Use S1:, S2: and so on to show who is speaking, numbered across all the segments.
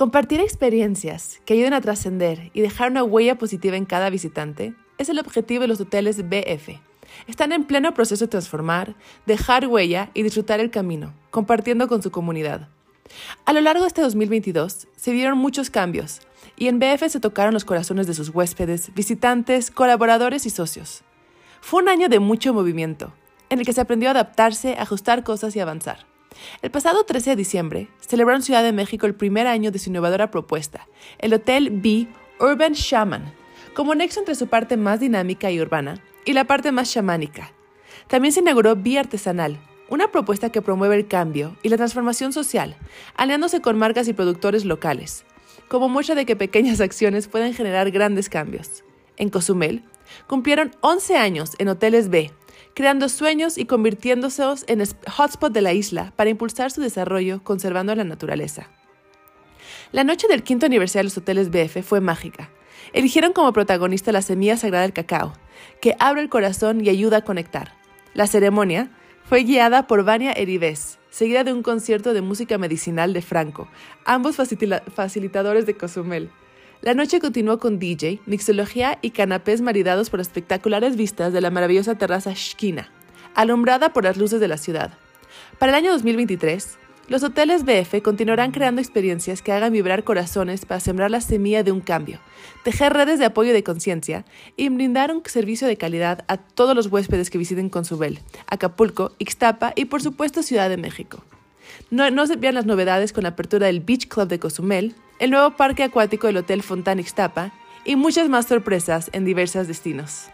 S1: Compartir experiencias que ayuden a trascender y dejar una huella positiva en cada visitante es el objetivo de los hoteles BF. Están en pleno proceso de transformar, dejar huella y disfrutar el camino, compartiendo con su comunidad. A lo largo de este 2022 se dieron muchos cambios y en BF se tocaron los corazones de sus huéspedes, visitantes, colaboradores y socios. Fue un año de mucho movimiento, en el que se aprendió a adaptarse, ajustar cosas y avanzar. El pasado 13 de diciembre celebró en Ciudad de México el primer año de su innovadora propuesta, el Hotel B Urban Shaman, como nexo entre su parte más dinámica y urbana y la parte más chamánica. También se inauguró B Artesanal, una propuesta que promueve el cambio y la transformación social, aliándose con marcas y productores locales, como muestra de que pequeñas acciones pueden generar grandes cambios. En Cozumel, cumplieron 11 años en Hoteles B, creando sueños y convirtiéndose en hotspot de la isla para impulsar su desarrollo conservando la naturaleza. La noche del quinto aniversario de los Hoteles BF fue mágica. Eligieron como protagonista la semilla sagrada del cacao, que abre el corazón y ayuda a conectar. La ceremonia fue guiada por Vania Eribes, seguida de un concierto de música medicinal de Franco, ambos facilitadores de Cozumel. La noche continuó con DJ, mixología y canapés maridados por espectaculares vistas de la maravillosa terraza Shkina, alumbrada por las luces de la ciudad. Para el año 2023, los hoteles BF continuarán creando experiencias que hagan vibrar corazones para sembrar la semilla de un cambio, tejer redes de apoyo de conciencia y brindar un servicio de calidad a todos los huéspedes que visiten Consubel, Acapulco, Ixtapa y por supuesto Ciudad de México. No, se vean las novedades con la apertura del Beach Club de Cozumel, el nuevo parque acuático del Hotel Fontana Ixtapa y muchas más sorpresas en diversos destinos.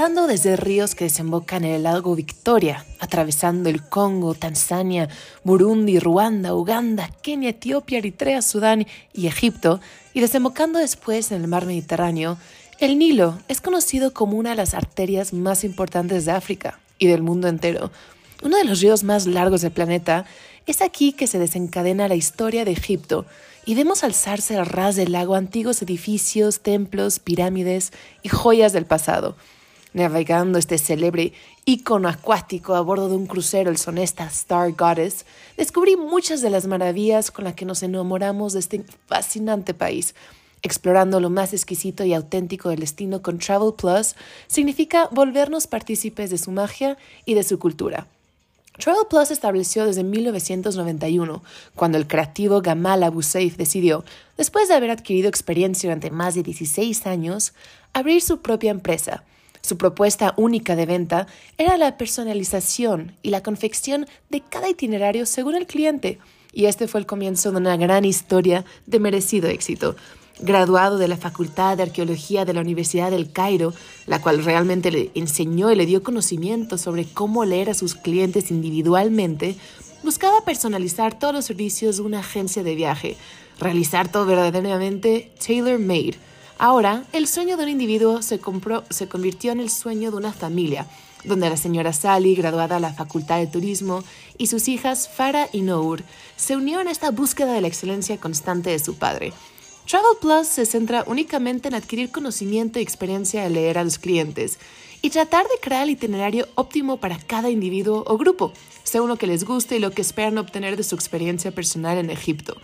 S2: Desde ríos que desembocan en el lago Victoria, atravesando el Congo, Tanzania, Burundi, Ruanda, Uganda, Kenia, Etiopía, Eritrea, Sudán y Egipto, y desembocando después en el mar Mediterráneo, el Nilo es conocido como una de las arterias más importantes de África y del mundo entero. Uno de los ríos más largos del planeta, es aquí que se desencadena la historia de Egipto y vemos alzarse al ras del lago antiguos edificios, templos, pirámides y joyas del pasado navegando este célebre ícono acuático a bordo de un crucero, el sonesta Star Goddess, descubrí muchas de las maravillas con las que nos enamoramos de este fascinante país. Explorando lo más exquisito y auténtico del destino con Travel Plus significa volvernos partícipes de su magia y de su cultura. Travel Plus se estableció desde 1991, cuando el creativo Gamal Abu Saif decidió, después de haber adquirido experiencia durante más de 16 años, abrir su propia empresa su propuesta única de venta era la personalización y la confección de cada itinerario según el cliente, y este fue el comienzo de una gran historia de merecido éxito. Graduado de la Facultad de Arqueología de la Universidad del Cairo, la cual realmente le enseñó y le dio conocimiento sobre cómo leer a sus clientes individualmente, buscaba personalizar todos los servicios de una agencia de viaje, realizar todo verdaderamente tailor-made Ahora, el sueño de un individuo se, convirtió en el sueño de una familia, donde la señora Sally, graduada a la Facultad de Turismo, y sus hijas Farah y Nour se unieron a esta búsqueda de la excelencia constante de su padre. Travel Plus se centra únicamente en adquirir conocimiento y experiencia de leer a los clientes y tratar de crear el itinerario óptimo para cada individuo o grupo, según lo que les guste y lo que esperan obtener de su experiencia personal en Egipto.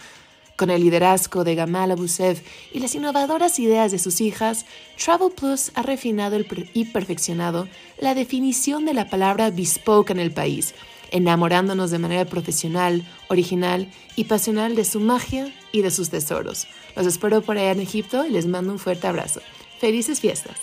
S2: Con el liderazgo de Gamal Abusev y las innovadoras ideas de sus hijas, Travel Plus ha refinado y perfeccionado la definición de la palabra bespoke en el país, enamorándonos de manera profesional, original y pasional de su magia y de sus tesoros. Los espero por allá en Egipto y les mando un fuerte abrazo. Felices fiestas.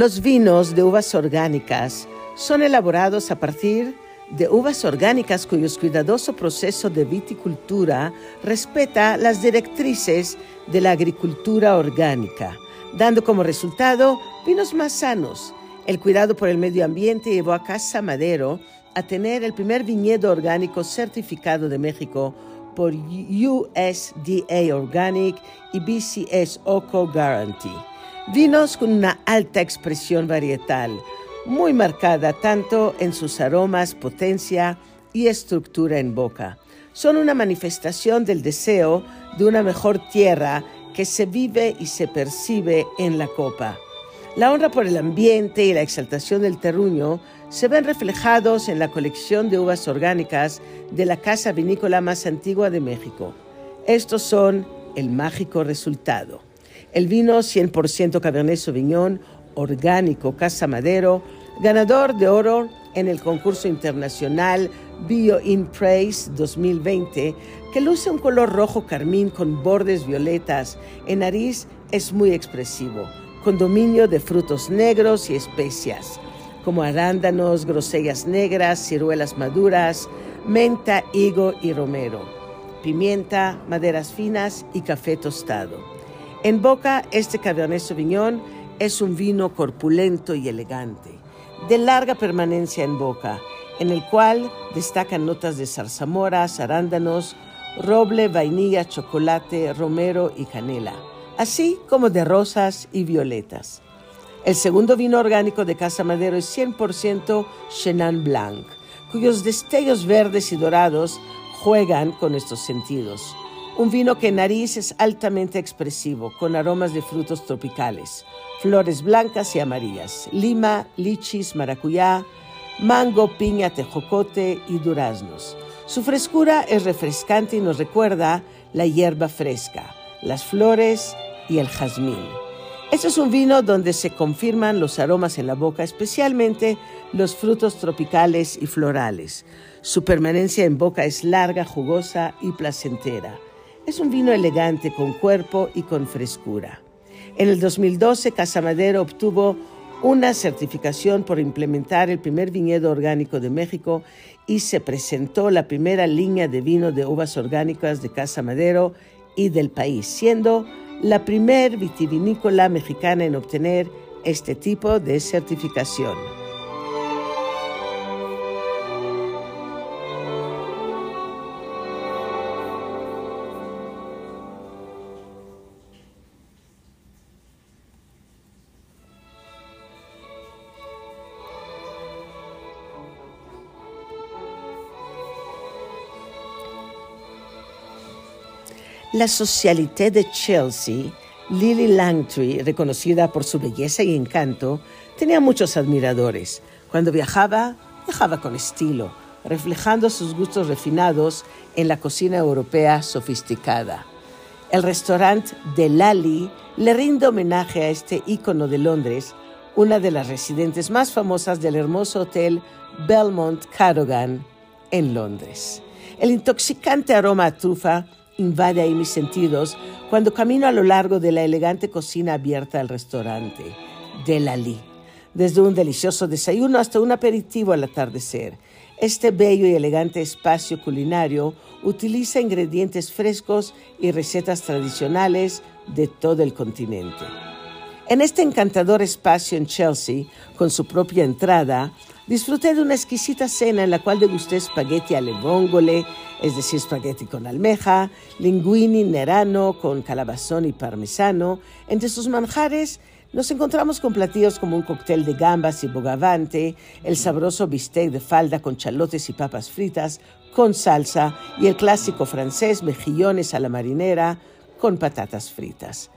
S3: Los vinos de uvas orgánicas son elaborados a partir de uvas orgánicas cuyos cuidadoso proceso de viticultura respeta las directrices de la agricultura orgánica, dando como resultado vinos más sanos. El cuidado por el medio ambiente llevó a Casa Madero a tener el primer viñedo orgánico certificado de México por USDA Organic y BCS OCO Guarantee. Vinos con una alta expresión varietal, muy marcada tanto en sus aromas, potencia y estructura en boca. Son una manifestación del deseo de una mejor tierra que se vive y se percibe en la copa. La honra por el ambiente y la exaltación del terruño se ven reflejados en la colección de uvas orgánicas de la casa vinícola más antigua de México. Estos son el mágico resultado. El vino 100% Cabernet Sauvignon orgánico Casa Madero, ganador de oro en el concurso internacional Bio in Praise 2020, que luce un color rojo carmín con bordes violetas. En nariz es muy expresivo, con dominio de frutos negros y especias como arándanos, grosellas negras, ciruelas maduras, menta, higo y romero, pimienta, maderas finas y café tostado. En boca, este Cabernet Sauvignon es un vino corpulento y elegante, de larga permanencia en boca, en el cual destacan notas de zarzamoras, arándanos, roble, vainilla, chocolate, romero y canela, así como de rosas y violetas. El segundo vino orgánico de Casa Madero es 100% Chenin Blanc, cuyos destellos verdes y dorados juegan con estos sentidos. Un vino que en nariz es altamente expresivo, con aromas de frutos tropicales, flores blancas y amarillas, lima, lichis, maracuyá, mango, piña, tejocote y duraznos. Su frescura es refrescante y nos recuerda la hierba fresca, las flores y el jazmín. Este es un vino donde se confirman los aromas en la boca, especialmente los frutos tropicales y florales. Su permanencia en boca es larga, jugosa y placentera. Es un vino elegante con cuerpo y con frescura. En el 2012, Casamadero obtuvo una certificación por implementar el primer viñedo orgánico de México y se presentó la primera línea de vino de uvas orgánicas de Casa Madero y del país, siendo la primer vitivinícola mexicana en obtener este tipo de certificación. La Socialité de Chelsea, Lily Langtry, reconocida por su belleza y encanto, tenía muchos admiradores. Cuando viajaba, viajaba con estilo, reflejando sus gustos refinados en la cocina europea sofisticada. El restaurante de Lali le rinde homenaje a este ícono de Londres, una de las residentes más famosas del hermoso hotel Belmont Cadogan en Londres. El intoxicante aroma a trufa invade ahí mis sentidos cuando camino a lo largo de la elegante cocina abierta al restaurante de Lali. Desde un delicioso desayuno hasta un aperitivo al atardecer, este bello y elegante espacio culinario utiliza ingredientes frescos y recetas tradicionales de todo el continente. En este encantador espacio en Chelsea, con su propia entrada, disfruté de una exquisita cena en la cual degusté espagueti alle vongole, es decir, espagueti con almeja, linguini nerano con calabazón y parmesano. Entre sus manjares nos encontramos con platillos como un cóctel de gambas y bogavante, el sabroso bistec de falda con chalotes y papas fritas con salsa y el clásico francés mejillones a la marinera con patatas fritas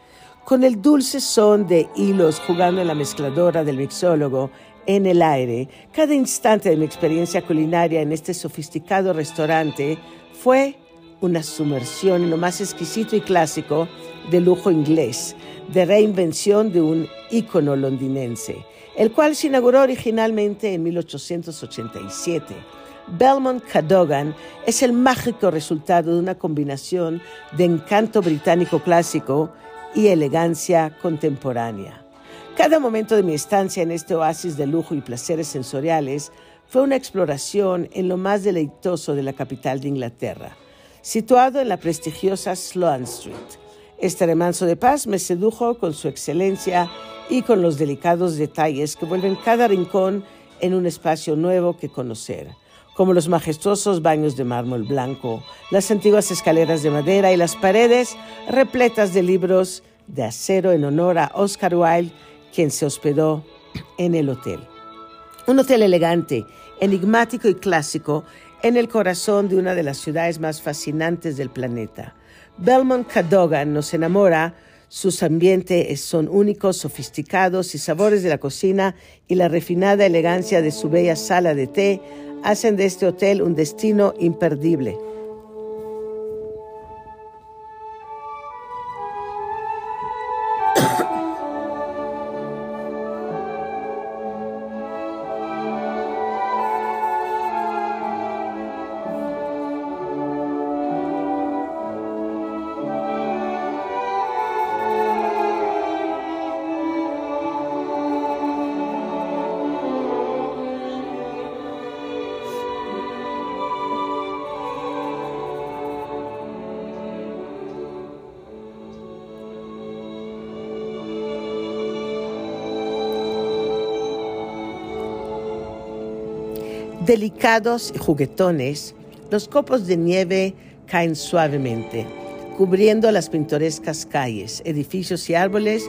S3: con el dulce son de hilos jugando en la mezcladora del mixólogo en el aire. Cada instante de mi experiencia culinaria en este sofisticado restaurante fue una sumersión en lo más exquisito y clásico de lujo inglés, de reinvención de un ícono londinense, el cual se inauguró originalmente en 1887. Belmont Cadogan es el mágico resultado de una combinación de encanto británico clásico y elegancia contemporánea. Cada momento de mi estancia en este oasis de lujo y placeres sensoriales fue una exploración en lo más deleitoso de la capital de Inglaterra, situado en la prestigiosa Sloane Street. Este remanso de paz me sedujo con su excelencia y con los delicados detalles que vuelven cada rincón en un espacio nuevo que conocer, como los majestuosos baños de mármol blanco, las antiguas escaleras de madera y las paredes repletas de libros de acero en honor a Oscar Wilde quien se hospedó en el hotel. Un hotel elegante, enigmático y clásico en el corazón de una de las ciudades más fascinantes del planeta. Belmont Cadogan nos enamora, sus ambientes son únicos, sofisticados y sabores de la cocina y la refinada elegancia de su bella sala de té hacen de este hotel un destino imperdible. Delicados y juguetones, los copos de nieve caen suavemente, cubriendo las pintorescas calles, edificios y árboles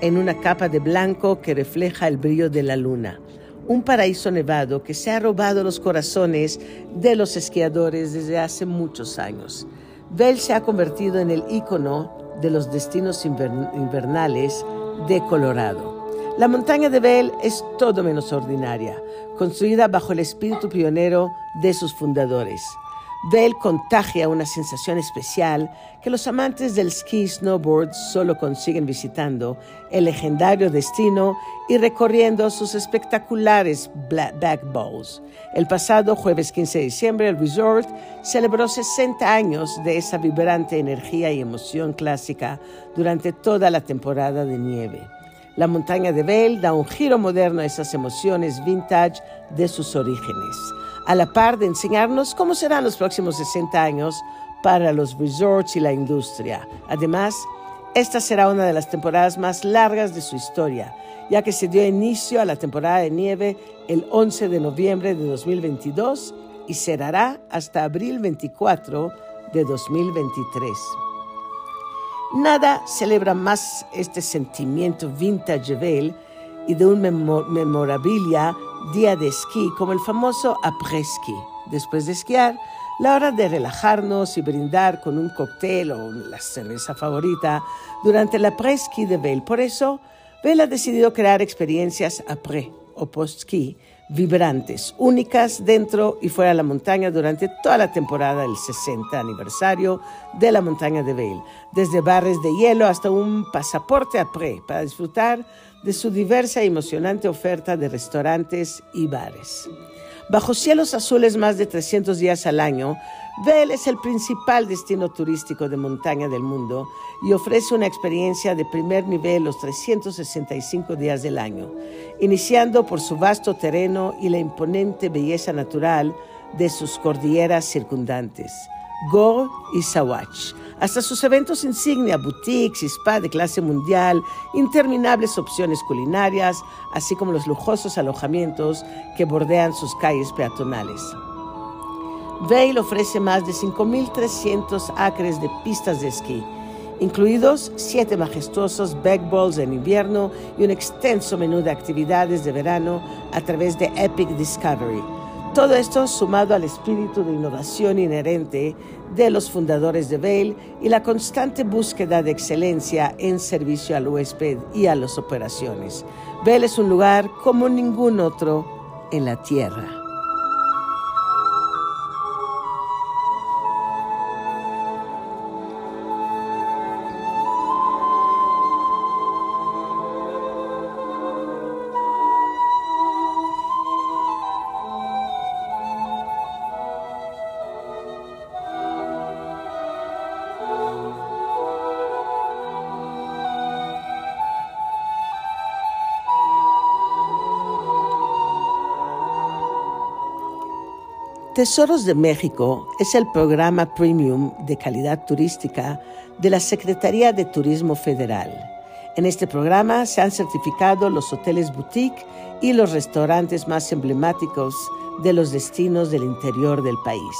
S3: en una capa de blanco que refleja el brillo de la luna. Un paraíso nevado que se ha robado los corazones de los esquiadores desde hace muchos años. Bell se ha convertido en el ícono de los destinos invernales de Colorado. La montaña de Bell es todo menos ordinaria, construida bajo el espíritu pionero de sus fundadores. Bell contagia una sensación especial que los amantes del ski y snowboard solo consiguen visitando el legendario destino y recorriendo sus espectaculares back bowls. El pasado jueves 15 de diciembre, el resort celebró 60 años de esa vibrante energía y emoción clásica durante toda la temporada de nieve. La montaña de Bell da un giro moderno a esas emociones vintage de sus orígenes, a la par de enseñarnos cómo serán los próximos 60 años para los resorts y la industria. Además, esta será una de las temporadas más largas de su historia, ya que se dio inicio a la temporada de nieve el 11 de noviembre de 2022 y cerrará hasta abril 24 de 2023. Nada celebra más este sentimiento vintage de y de un memorabilia día de esquí como el famoso après-ski. Después de esquiar, la hora de relajarnos y brindar con un cóctel o la cerveza favorita durante la après-ski de Bell. Por eso, Bell ha decidido crear experiencias après o post-ski vibrantes, únicas dentro y fuera de la montaña durante toda la temporada del 60 aniversario de la montaña de Vail, desde barres de hielo hasta un pasaporte a pre para disfrutar de su diversa y emocionante oferta de restaurantes y bares. Bajo cielos azules más de 300 días al año, Vail es el principal destino turístico de montaña del mundo y ofrece una experiencia de primer nivel los 365 días del año, iniciando por su vasto terreno y la imponente belleza natural de sus cordilleras circundantes, Gore y Sawatch, hasta sus eventos insignia, boutiques y spa de clase mundial, interminables opciones culinarias, así como los lujosos alojamientos que bordean sus calles peatonales. Vail ofrece más de 5.300 acres de pistas de esquí, incluidos siete majestuosos back balls en invierno y un extenso menú de actividades de verano a través de Epic Discovery. Todo esto sumado al espíritu de innovación inherente de los fundadores de Vail y la constante búsqueda de excelencia en servicio al huésped y a las operaciones. Vail es un lugar como ningún otro en la tierra. Tesoros de México es el programa premium de calidad turística de la Secretaría de Turismo Federal. En este programa se han certificado los hoteles boutique y los restaurantes más emblemáticos de los destinos del interior del país.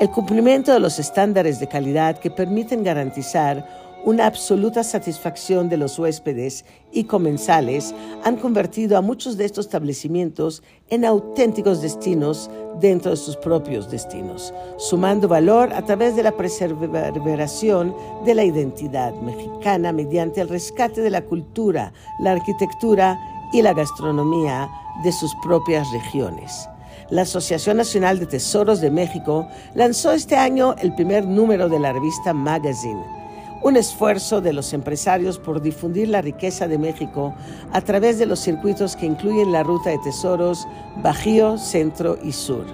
S3: El cumplimiento de los estándares de calidad que permiten garantizar una absoluta satisfacción de los huéspedes y comensales han convertido a muchos de estos establecimientos en auténticos destinos dentro de sus propios destinos, sumando valor a través de la preservación de la identidad mexicana mediante el rescate de la cultura, la arquitectura y la gastronomía de sus propias regiones. La Asociación Nacional de Tesoros de México lanzó este año el primer número de la revista Magazine un esfuerzo de los empresarios por difundir la riqueza de México a través de los circuitos que incluyen la ruta de tesoros Bajío, Centro y Sur.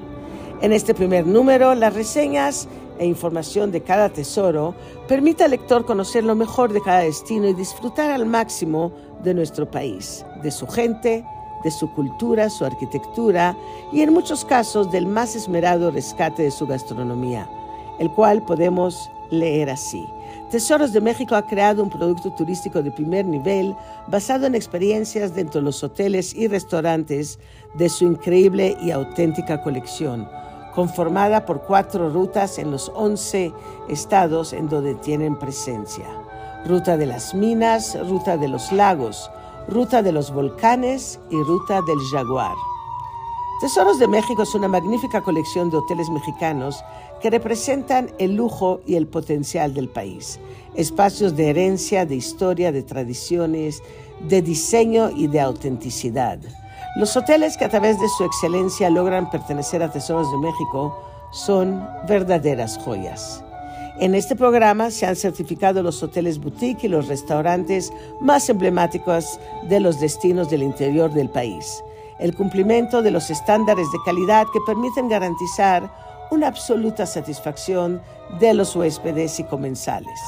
S3: En este primer número, las reseñas e información de cada tesoro permite al lector conocer lo mejor de cada destino y disfrutar al máximo de nuestro país, de su gente, de su cultura, su arquitectura y en muchos casos del más esmerado rescate de su gastronomía, el cual podemos leer así. Tesoros de México ha creado un producto turístico de primer nivel basado en experiencias dentro de los hoteles y restaurantes de su increíble y auténtica colección, conformada por cuatro rutas en los 11 estados en donde tienen presencia. Ruta de las Minas, Ruta de los Lagos, Ruta de los Volcanes y Ruta del Jaguar. Tesoros de México es una magnífica colección de hoteles mexicanos que representan el lujo y el potencial del país. Espacios de herencia, de historia, de tradiciones, de diseño y de autenticidad. Los hoteles que a través de su excelencia logran pertenecer a Tesoros de México son verdaderas joyas. En este programa se han certificado los hoteles boutique y los restaurantes más emblemáticos de los destinos del interior del país el cumplimiento de los estándares de calidad que permiten garantizar una absoluta satisfacción de los huéspedes y comensales.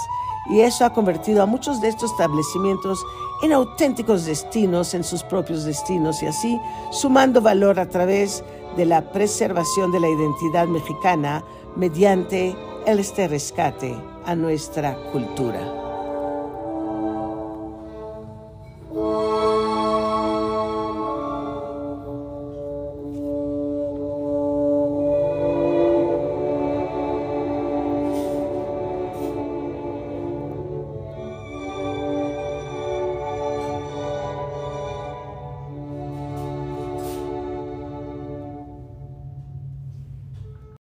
S3: Y eso ha convertido a muchos de estos establecimientos en auténticos destinos en sus propios destinos y así sumando valor a través de la preservación de la identidad mexicana mediante este rescate a nuestra cultura.